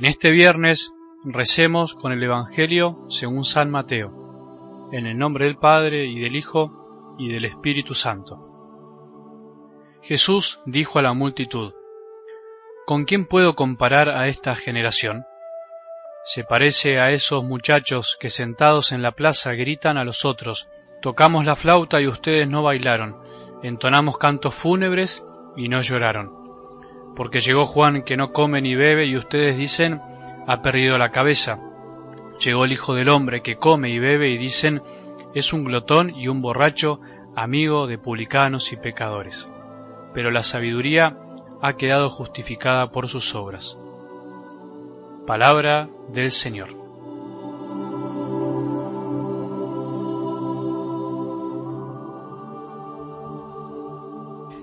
En este viernes recemos con el Evangelio según San Mateo, en el nombre del Padre y del Hijo y del Espíritu Santo. Jesús dijo a la multitud, ¿Con quién puedo comparar a esta generación? Se parece a esos muchachos que sentados en la plaza gritan a los otros, tocamos la flauta y ustedes no bailaron, entonamos cantos fúnebres y no lloraron. Porque llegó Juan que no come ni bebe y ustedes dicen, ha perdido la cabeza. Llegó el Hijo del Hombre que come y bebe y dicen, es un glotón y un borracho, amigo de publicanos y pecadores. Pero la sabiduría ha quedado justificada por sus obras. Palabra del Señor.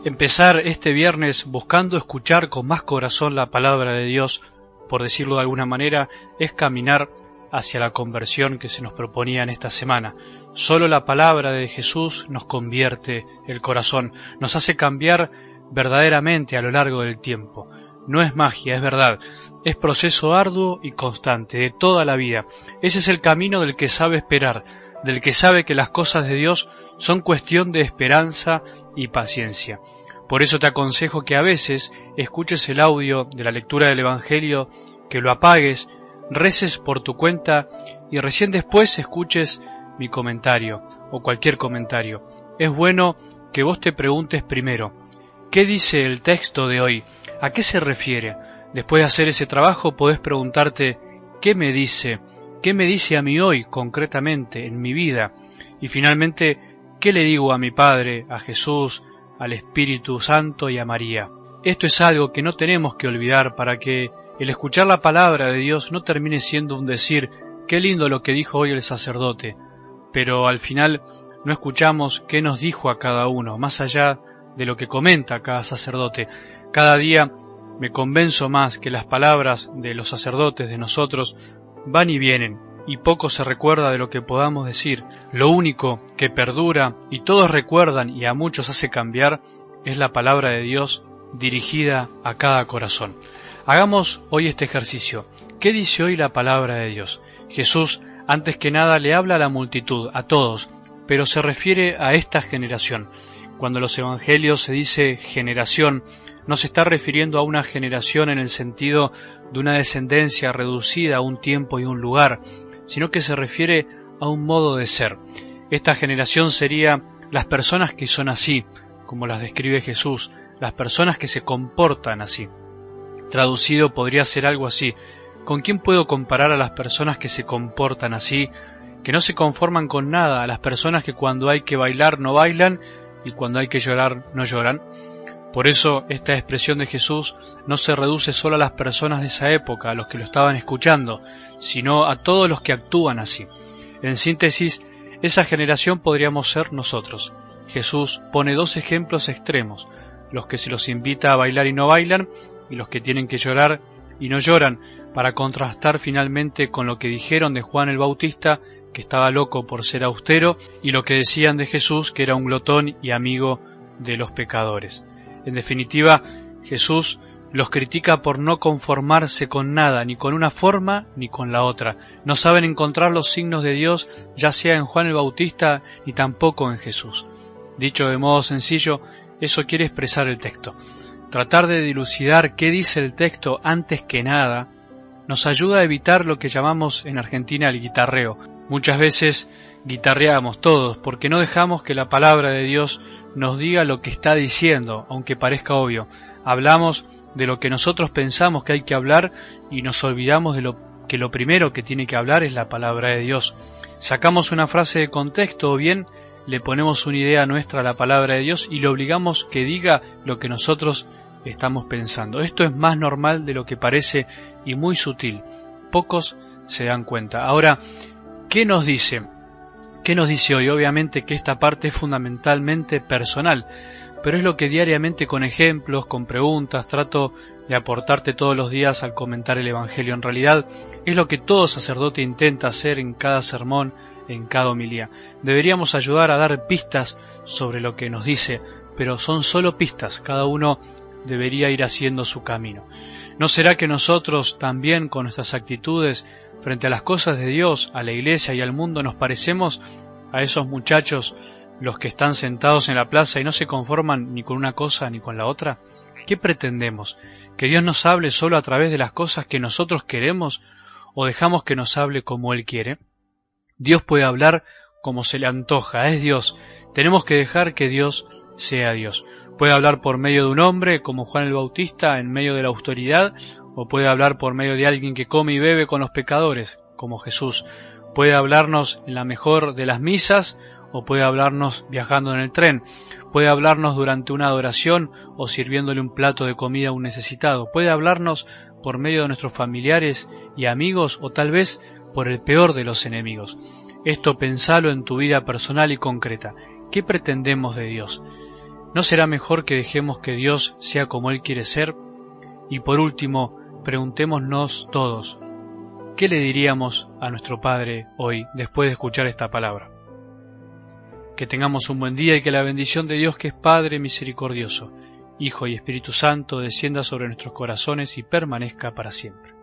Empezar este viernes buscando escuchar con más corazón la palabra de Dios, por decirlo de alguna manera, es caminar hacia la conversión que se nos proponía en esta semana. Solo la palabra de Jesús nos convierte el corazón, nos hace cambiar verdaderamente a lo largo del tiempo. No es magia, es verdad, es proceso arduo y constante de toda la vida. Ese es el camino del que sabe esperar, del que sabe que las cosas de Dios son cuestión de esperanza y paciencia. Por eso te aconsejo que a veces escuches el audio de la lectura del Evangelio, que lo apagues, reces por tu cuenta y recién después escuches mi comentario o cualquier comentario. Es bueno que vos te preguntes primero, ¿qué dice el texto de hoy? ¿A qué se refiere? Después de hacer ese trabajo podés preguntarte, ¿qué me dice? ¿Qué me dice a mí hoy concretamente en mi vida? Y finalmente, ¿qué le digo a mi Padre, a Jesús, al Espíritu Santo y a María? Esto es algo que no tenemos que olvidar para que el escuchar la palabra de Dios no termine siendo un decir, qué lindo lo que dijo hoy el sacerdote, pero al final no escuchamos qué nos dijo a cada uno, más allá de lo que comenta cada sacerdote. Cada día me convenzo más que las palabras de los sacerdotes de nosotros van y vienen, y poco se recuerda de lo que podamos decir. Lo único que perdura y todos recuerdan y a muchos hace cambiar es la palabra de Dios dirigida a cada corazón. Hagamos hoy este ejercicio. ¿Qué dice hoy la palabra de Dios? Jesús, antes que nada, le habla a la multitud, a todos, pero se refiere a esta generación. Cuando los evangelios se dice generación, no se está refiriendo a una generación en el sentido de una descendencia reducida a un tiempo y un lugar, sino que se refiere a un modo de ser. Esta generación sería las personas que son así, como las describe Jesús, las personas que se comportan así. Traducido podría ser algo así. ¿Con quién puedo comparar a las personas que se comportan así, que no se conforman con nada, a las personas que cuando hay que bailar no bailan y cuando hay que llorar no lloran? Por eso esta expresión de Jesús no se reduce solo a las personas de esa época, a los que lo estaban escuchando, sino a todos los que actúan así. En síntesis, esa generación podríamos ser nosotros. Jesús pone dos ejemplos extremos, los que se los invita a bailar y no bailan, y los que tienen que llorar y no lloran, para contrastar finalmente con lo que dijeron de Juan el Bautista, que estaba loco por ser austero, y lo que decían de Jesús, que era un glotón y amigo de los pecadores. En definitiva, Jesús los critica por no conformarse con nada, ni con una forma ni con la otra. No saben encontrar los signos de Dios, ya sea en Juan el Bautista ni tampoco en Jesús. Dicho de modo sencillo, eso quiere expresar el texto. Tratar de dilucidar qué dice el texto antes que nada nos ayuda a evitar lo que llamamos en Argentina el guitarreo. Muchas veces guitarreamos todos porque no dejamos que la palabra de Dios nos diga lo que está diciendo, aunque parezca obvio. Hablamos de lo que nosotros pensamos que hay que hablar y nos olvidamos de lo que lo primero que tiene que hablar es la palabra de Dios. Sacamos una frase de contexto o bien le ponemos una idea nuestra a la palabra de Dios y le obligamos que diga lo que nosotros estamos pensando. Esto es más normal de lo que parece y muy sutil. Pocos se dan cuenta. Ahora, ¿qué nos dice? ¿Qué nos dice hoy? Obviamente que esta parte es fundamentalmente personal, pero es lo que diariamente con ejemplos, con preguntas, trato de aportarte todos los días al comentar el Evangelio. En realidad es lo que todo sacerdote intenta hacer en cada sermón, en cada homilía. Deberíamos ayudar a dar pistas sobre lo que nos dice, pero son solo pistas, cada uno debería ir haciendo su camino. ¿No será que nosotros también con nuestras actitudes frente a las cosas de Dios, a la iglesia y al mundo nos parecemos a esos muchachos los que están sentados en la plaza y no se conforman ni con una cosa ni con la otra? ¿Qué pretendemos? ¿Que Dios nos hable solo a través de las cosas que nosotros queremos o dejamos que nos hable como Él quiere? Dios puede hablar como se le antoja, es Dios. Tenemos que dejar que Dios sea Dios. Puede hablar por medio de un hombre, como Juan el Bautista, en medio de la autoridad, o puede hablar por medio de alguien que come y bebe con los pecadores, como Jesús. Puede hablarnos en la mejor de las misas, o puede hablarnos viajando en el tren. Puede hablarnos durante una adoración o sirviéndole un plato de comida a un necesitado. Puede hablarnos por medio de nuestros familiares y amigos o tal vez por el peor de los enemigos. Esto pensalo en tu vida personal y concreta. ¿Qué pretendemos de Dios? ¿No será mejor que dejemos que Dios sea como Él quiere ser? Y por último, preguntémonos todos, ¿qué le diríamos a nuestro Padre hoy después de escuchar esta palabra? Que tengamos un buen día y que la bendición de Dios que es Padre misericordioso, Hijo y Espíritu Santo descienda sobre nuestros corazones y permanezca para siempre.